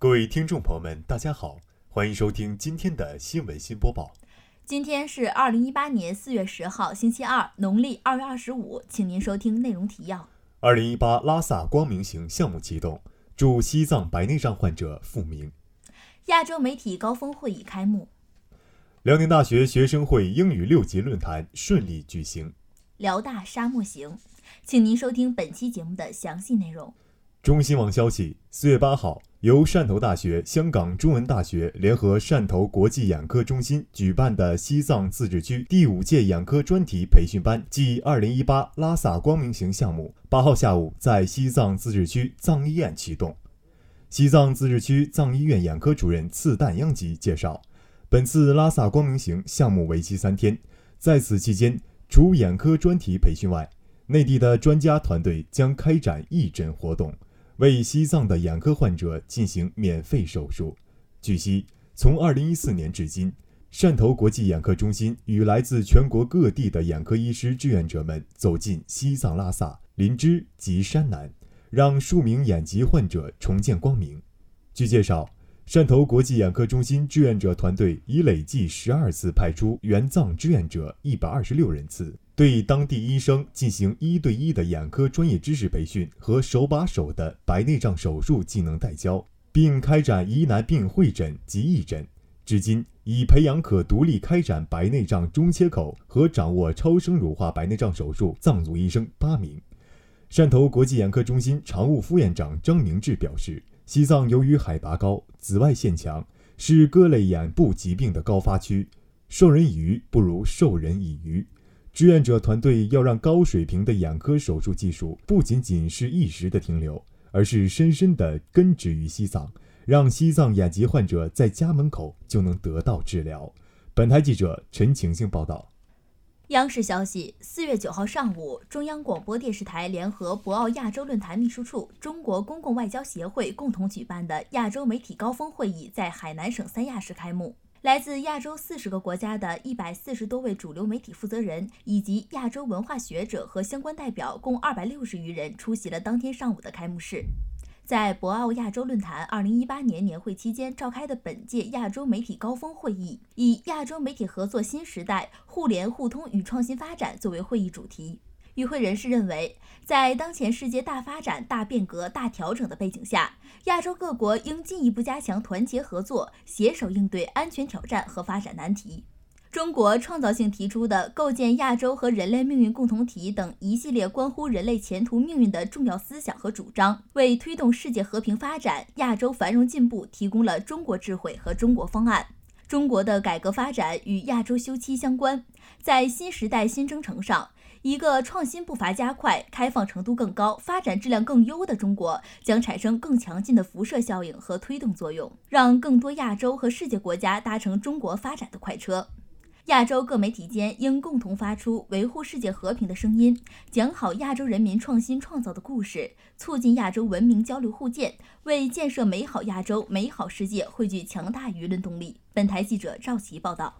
各位听众朋友们，大家好，欢迎收听今天的新闻新播报。今天是二零一八年四月十号，星期二，农历二月二十五，请您收听内容提要。二零一八拉萨光明行项目启动，助西藏白内障患者复明。亚洲媒体高峰会议开幕。辽宁大学学生会英语六级论坛顺利举行。辽大沙漠行，请您收听本期节目的详细内容。中新网消息，四月八号。由汕头大学、香港中文大学联合汕头国际眼科中心举办的西藏自治区第五届眼科专题培训班暨2018拉萨光明行项目，八号下午在西藏自治区藏医院启动。西藏自治区藏医院眼科主任次旦央吉介绍，本次拉萨光明行项目为期三天，在此期间，除眼科专题培训外，内地的专家团队将开展义诊活动。为西藏的眼科患者进行免费手术。据悉，从2014年至今，汕头国际眼科中心与来自全国各地的眼科医师志愿者们走进西藏拉萨、林芝及山南，让数名眼疾患者重见光明。据介绍，汕头国际眼科中心志愿者团队已累计十二次派出援藏志愿者一百二十六人次。对当地医生进行一对一的眼科专业知识培训和手把手的白内障手术技能带教，并开展疑难病会诊及义诊。至今已培养可独立开展白内障中切口和掌握超声乳化白内障手术藏族医生八名。汕头国际眼科中心常务副院长张明志表示，西藏由于海拔高、紫外线强，是各类眼部疾病的高发区，授人以鱼不如授人以渔。志愿者团队要让高水平的眼科手术技术不仅仅是一时的停留，而是深深的根植于西藏，让西藏眼疾患者在家门口就能得到治疗。本台记者陈晴晴报道。央视消息，四月九号上午，中央广播电视台联合博鳌亚洲论坛秘书处、中国公共外交协会共同举办的亚洲媒体高峰会议在海南省三亚市开幕。来自亚洲四十个国家的一百四十多位主流媒体负责人，以及亚洲文化学者和相关代表，共二百六十余人出席了当天上午的开幕式。在博鳌亚洲论坛二零一八年年会期间召开的本届亚洲媒体高峰会议，以“亚洲媒体合作新时代：互联互通与创新发展”作为会议主题。与会人士认为，在当前世界大发展、大变革、大调整的背景下，亚洲各国应进一步加强团结合作，携手应对安全挑战和发展难题。中国创造性提出的构建亚洲和人类命运共同体等一系列关乎人类前途命运的重要思想和主张，为推动世界和平发展、亚洲繁荣进步提供了中国智慧和中国方案。中国的改革发展与亚洲休戚相关，在新时代新征程上。一个创新步伐加快、开放程度更高、发展质量更优的中国，将产生更强劲的辐射效应和推动作用，让更多亚洲和世界国家搭乘中国发展的快车。亚洲各媒体间应共同发出维护世界和平的声音，讲好亚洲人民创新创造的故事，促进亚洲文明交流互鉴，为建设美好亚洲、美好世界汇聚强大舆论动力。本台记者赵琦报道。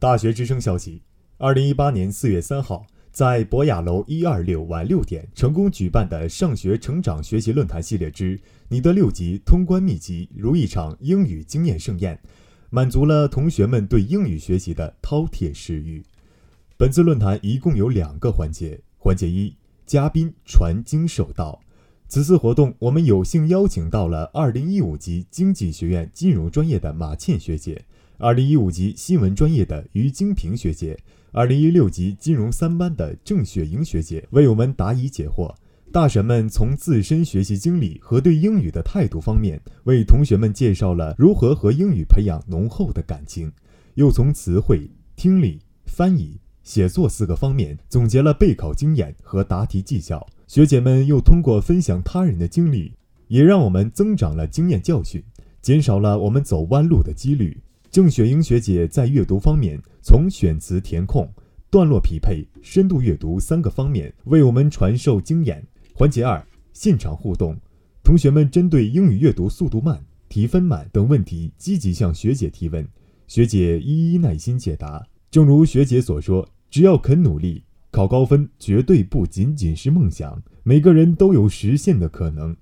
大学之声消息：二零一八年四月三号。在博雅楼一二六晚六点成功举办的上学成长学习论坛系列之“你的六级通关秘籍”如一场英语经验盛宴，满足了同学们对英语学习的饕餮食欲。本次论坛一共有两个环节，环节一，嘉宾传经授道。此次活动，我们有幸邀请到了二零一五级经济学院金融专业的马倩学姐，二零一五级新闻专业的于金平学姐。二零一六级金融三班的郑雪莹学姐为我们答疑解惑，大神们从自身学习经历和对英语的态度方面，为同学们介绍了如何和英语培养浓厚的感情，又从词汇、听力、翻译、写作四个方面总结了备考经验和答题技巧。学姐们又通过分享他人的经历，也让我们增长了经验教训，减少了我们走弯路的几率。郑雪英学姐在阅读方面，从选词填空、段落匹配、深度阅读三个方面为我们传授经验。环节二：现场互动，同学们针对英语阅读速度慢、提分慢等问题，积极向学姐提问，学姐一一耐心解答。正如学姐所说，只要肯努力，考高分绝对不仅仅是梦想，每个人都有实现的可能。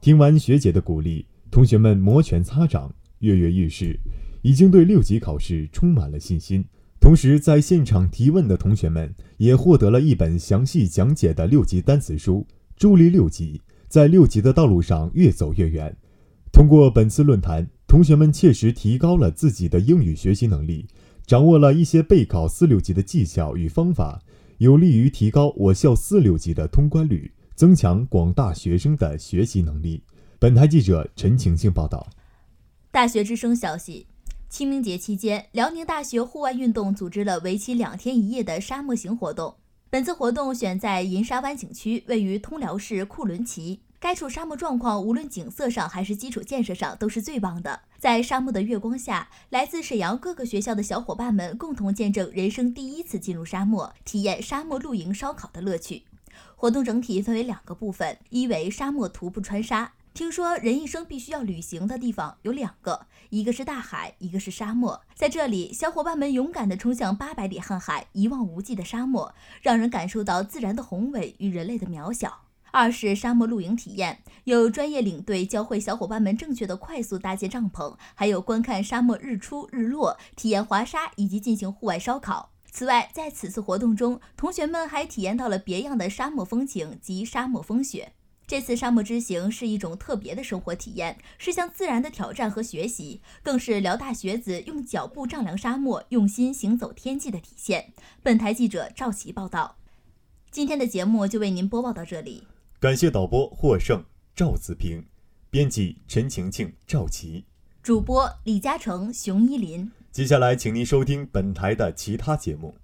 听完学姐的鼓励。同学们摩拳擦掌，跃跃欲试，已经对六级考试充满了信心。同时，在现场提问的同学们也获得了一本详细讲解的六级单词书，助力六级在六级的道路上越走越远。通过本次论坛，同学们切实提高了自己的英语学习能力，掌握了一些备考四六级的技巧与方法，有利于提高我校四六级的通关率，增强广大学生的学习能力。本台记者陈晴晴报道。大学之声消息。清明节期间，辽宁大学户外运动组织了为期两天一夜的沙漠行活动。本次活动选在银沙湾景区，位于通辽市库伦旗。该处沙漠状况，无论景色上还是基础建设上，都是最棒的。在沙漠的月光下，来自沈阳各个学校的小伙伴们共同见证人生第一次进入沙漠，体验沙漠露营烧烤的乐趣。活动整体分为两个部分，一为沙漠徒步穿沙。听说人一生必须要旅行的地方有两个，一个是大海，一个是沙漠。在这里，小伙伴们勇敢地冲向八百里瀚海，一望无际的沙漠，让人感受到自然的宏伟与人类的渺小。二是沙漠露营体验，有专业领队教会小伙伴们正确的快速搭建帐篷，还有观看沙漠日出日落，体验滑沙以及进行户外烧烤。此外，在此次活动中，同学们还体验到了别样的沙漠风情及沙漠风雪。这次沙漠之行是一种特别的生活体验，是向自然的挑战和学习，更是辽大学子用脚步丈量沙漠、用心行走天际的体现。本台记者赵琦报道。今天的节目就为您播报到这里，感谢导播获胜、赵子平，编辑陈晴晴、赵琦，主播李嘉诚、熊依林。接下来，请您收听本台的其他节目。